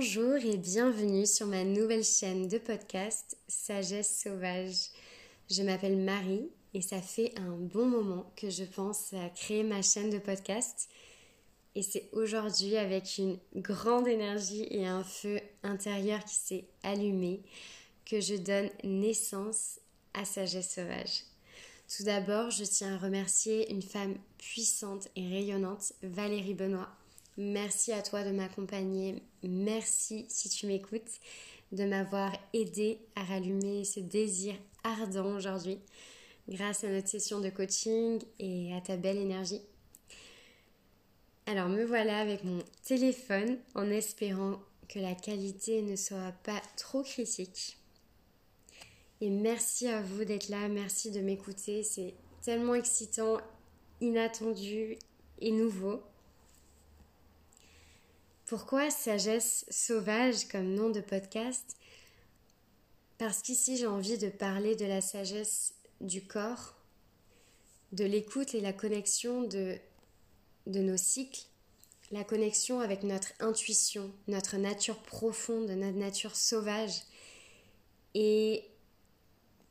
Bonjour et bienvenue sur ma nouvelle chaîne de podcast Sagesse Sauvage. Je m'appelle Marie et ça fait un bon moment que je pense à créer ma chaîne de podcast. Et c'est aujourd'hui avec une grande énergie et un feu intérieur qui s'est allumé que je donne naissance à Sagesse Sauvage. Tout d'abord, je tiens à remercier une femme puissante et rayonnante, Valérie Benoît. Merci à toi de m'accompagner. Merci si tu m'écoutes de m'avoir aidé à rallumer ce désir ardent aujourd'hui grâce à notre session de coaching et à ta belle énergie. Alors me voilà avec mon téléphone en espérant que la qualité ne soit pas trop critique. Et merci à vous d'être là, merci de m'écouter. C'est tellement excitant, inattendu et nouveau. Pourquoi Sagesse Sauvage comme nom de podcast? Parce qu'ici j'ai envie de parler de la sagesse du corps, de l'écoute et la connexion de, de nos cycles, la connexion avec notre intuition, notre nature profonde, notre nature sauvage. Et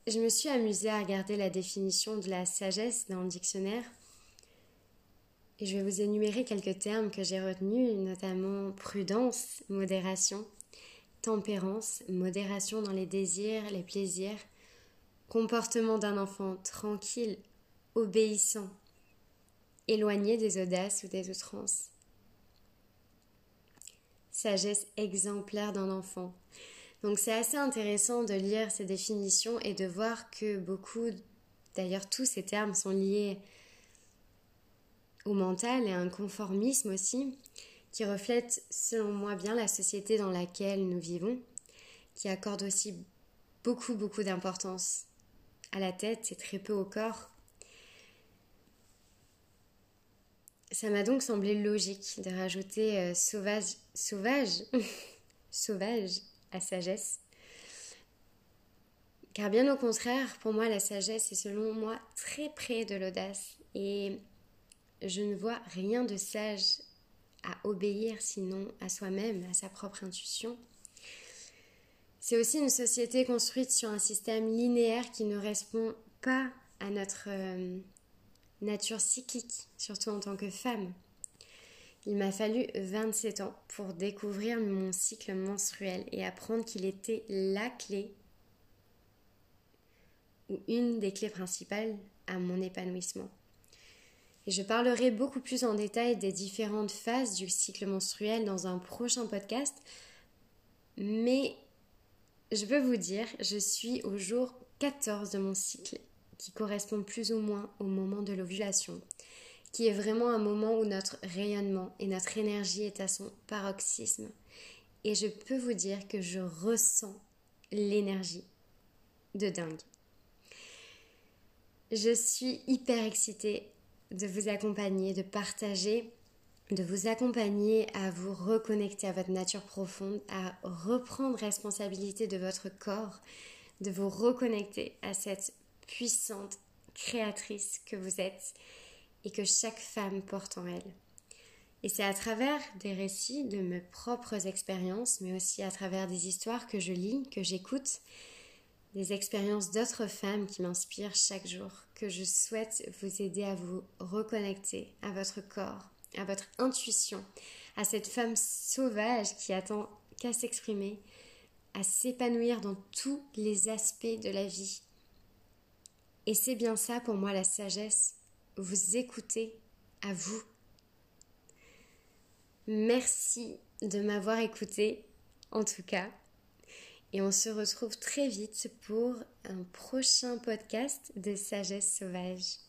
je me suis amusée à regarder la définition de la sagesse dans le dictionnaire. Et je vais vous énumérer quelques termes que j'ai retenus, notamment prudence, modération, tempérance, modération dans les désirs, les plaisirs, comportement d'un enfant tranquille, obéissant, éloigné des audaces ou des outrances. Sagesse exemplaire d'un enfant, donc c'est assez intéressant de lire ces définitions et de voir que beaucoup, d'ailleurs tous ces termes sont liés au mental et un conformisme aussi, qui reflète selon moi bien la société dans laquelle nous vivons, qui accorde aussi beaucoup beaucoup d'importance à la tête et très peu au corps. Ça m'a donc semblé logique de rajouter euh, sauvage, sauvage, sauvage à sagesse. Car bien au contraire, pour moi, la sagesse est selon moi très près de l'audace. Et je ne vois rien de sage à obéir sinon à soi-même, à sa propre intuition. C'est aussi une société construite sur un système linéaire qui ne répond pas à notre euh, nature cyclique, surtout en tant que femme. Il m'a fallu 27 ans pour découvrir mon cycle menstruel et apprendre qu'il était la clé ou une des clés principales à mon épanouissement. Et je parlerai beaucoup plus en détail des différentes phases du cycle menstruel dans un prochain podcast. Mais je peux vous dire, je suis au jour 14 de mon cycle, qui correspond plus ou moins au moment de l'ovulation qui est vraiment un moment où notre rayonnement et notre énergie est à son paroxysme. Et je peux vous dire que je ressens l'énergie de dingue. Je suis hyper excitée de vous accompagner, de partager, de vous accompagner à vous reconnecter à votre nature profonde, à reprendre responsabilité de votre corps, de vous reconnecter à cette puissante créatrice que vous êtes et que chaque femme porte en elle. Et c'est à travers des récits de mes propres expériences, mais aussi à travers des histoires que je lis, que j'écoute, des expériences d'autres femmes qui m'inspirent chaque jour, que je souhaite vous aider à vous reconnecter à votre corps, à votre intuition, à cette femme sauvage qui attend qu'à s'exprimer, à s'épanouir dans tous les aspects de la vie. Et c'est bien ça pour moi la sagesse, vous écouter à vous. Merci de m'avoir écouté, en tout cas. Et on se retrouve très vite pour un prochain podcast de Sagesse Sauvage.